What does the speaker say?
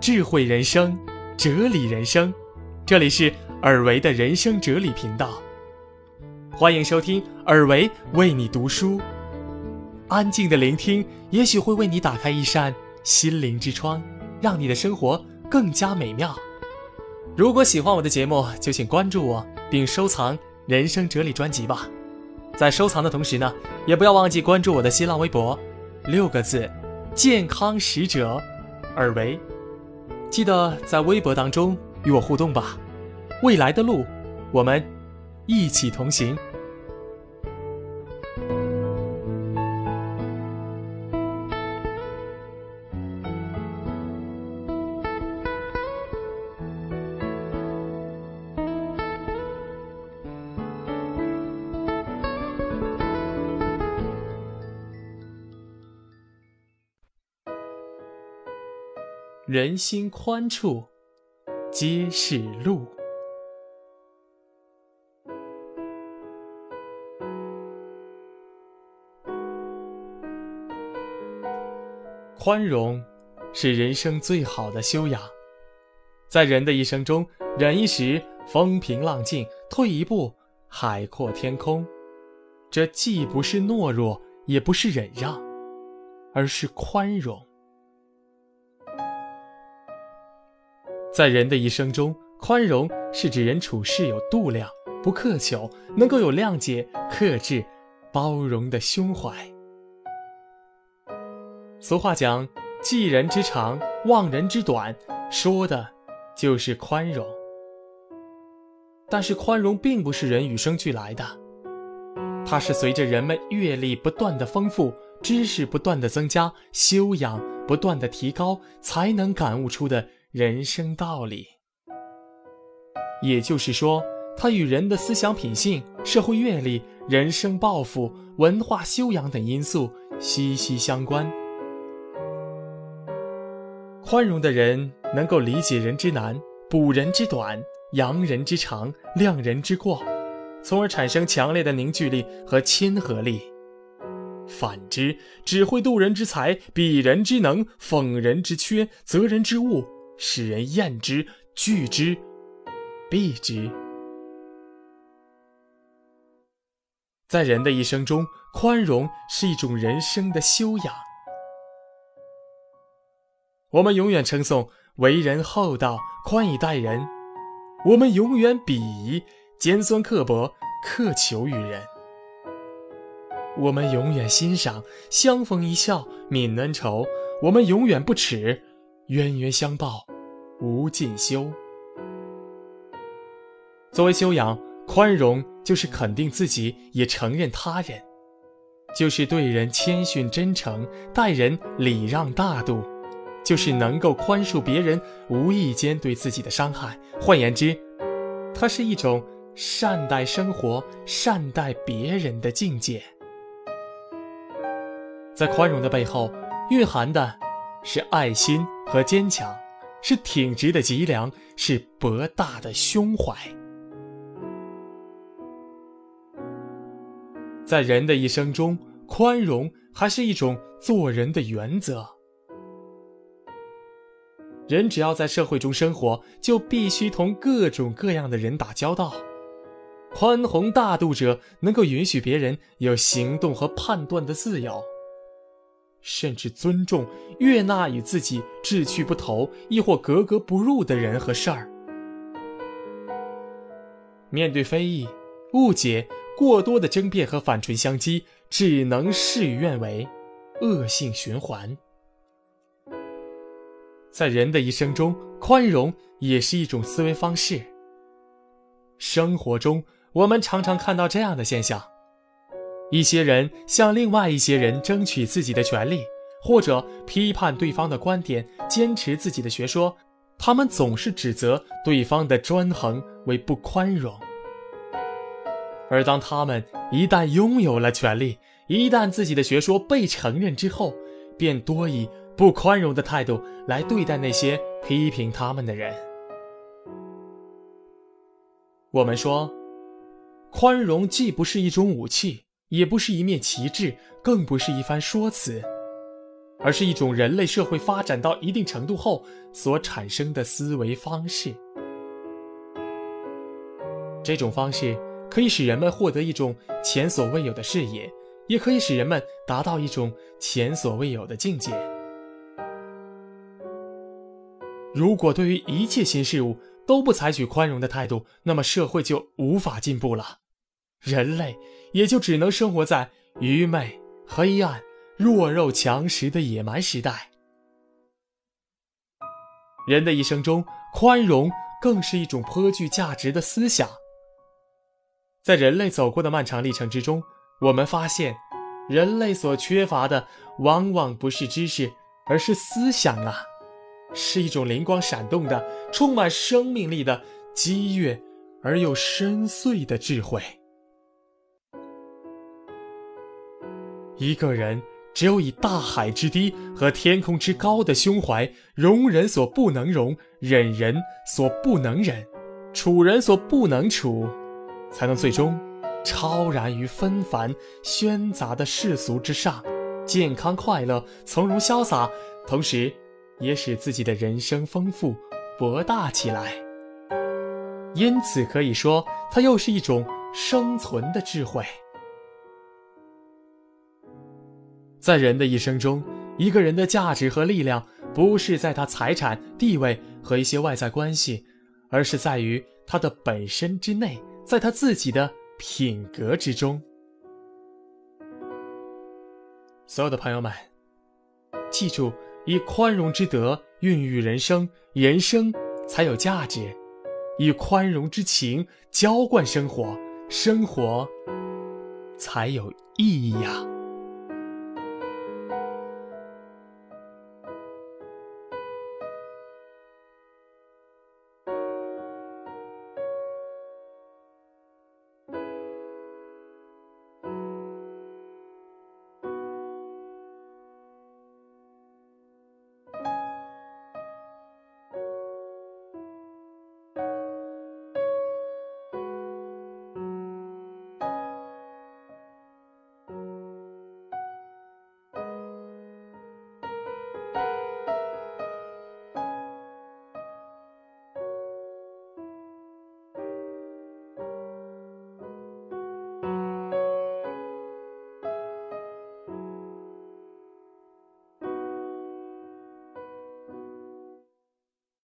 智慧人生，哲理人生，这里是尔维的人生哲理频道，欢迎收听尔维为你读书。安静的聆听，也许会为你打开一扇心灵之窗，让你的生活更加美妙。如果喜欢我的节目，就请关注我，并收藏《人生哲理》专辑吧。在收藏的同时呢，也不要忘记关注我的新浪微博，六个字：健康使者尔维。记得在微博当中与我互动吧，未来的路，我们一起同行。人心宽处，皆是路。宽容是人生最好的修养。在人的一生中，忍一时，风平浪静；退一步，海阔天空。这既不是懦弱，也不是忍让，而是宽容。在人的一生中，宽容是指人处事有度量，不苛求，能够有谅解、克制、包容的胸怀。俗话讲：“记人之长，忘人之短”，说的就是宽容。但是，宽容并不是人与生俱来的，它是随着人们阅历不断的丰富、知识不断的增加、修养不断的提高，才能感悟出的。人生道理，也就是说，它与人的思想品性、社会阅历、人生抱负、文化修养等因素息息相关。宽容的人能够理解人之难，补人之短，扬人之长，谅人之过，从而产生强烈的凝聚力和亲和力。反之，只会度人之才，比人之能，讽人之缺，责人之恶。使人厌之、惧之、避之。在人的一生中，宽容是一种人生的修养。我们永远称颂为人厚道、宽以待人；我们永远鄙夷尖酸刻薄、苛求于人；我们永远欣赏相逢一笑泯恩仇；我们永远不耻。冤冤相报，无尽修。作为修养，宽容就是肯定自己，也承认他人，就是对人谦逊真诚，待人礼让大度，就是能够宽恕别人无意间对自己的伤害。换言之，它是一种善待生活、善待别人的境界。在宽容的背后，蕴含的是爱心。和坚强，是挺直的脊梁，是博大的胸怀。在人的一生中，宽容还是一种做人的原则。人只要在社会中生活，就必须同各种各样的人打交道。宽宏大度者，能够允许别人有行动和判断的自由。甚至尊重、悦纳与自己志趣不投，亦或格格不入的人和事儿。面对非议、误解、过多的争辩和反唇相讥，只能事与愿违，恶性循环。在人的一生中，宽容也是一种思维方式。生活中，我们常常看到这样的现象。一些人向另外一些人争取自己的权利，或者批判对方的观点，坚持自己的学说，他们总是指责对方的专横为不宽容。而当他们一旦拥有了权利，一旦自己的学说被承认之后，便多以不宽容的态度来对待那些批评他们的人。我们说，宽容既不是一种武器。也不是一面旗帜，更不是一番说辞，而是一种人类社会发展到一定程度后所产生的思维方式。这种方式可以使人们获得一种前所未有的视野，也可以使人们达到一种前所未有的境界。如果对于一切新事物都不采取宽容的态度，那么社会就无法进步了，人类也就只能生活在愚昧、黑暗、弱肉强食的野蛮时代。人的一生中，宽容更是一种颇具价值的思想。在人类走过的漫长历程之中，我们发现，人类所缺乏的往往不是知识，而是思想啊。是一种灵光闪动的、充满生命力的、激越而又深邃的智慧。一个人只有以大海之低和天空之高的胸怀，容人所不能容，忍人所不能忍，处人所不能处，才能最终超然于纷繁喧杂的世俗之上，健康快乐、从容潇洒，同时。也使自己的人生丰富博大起来，因此可以说，它又是一种生存的智慧。在人的一生中，一个人的价值和力量，不是在他财产、地位和一些外在关系，而是在于他的本身之内，在他自己的品格之中。所有的朋友们，记住。以宽容之德孕育人生，人生才有价值；以宽容之情浇灌生活，生活才有意义呀。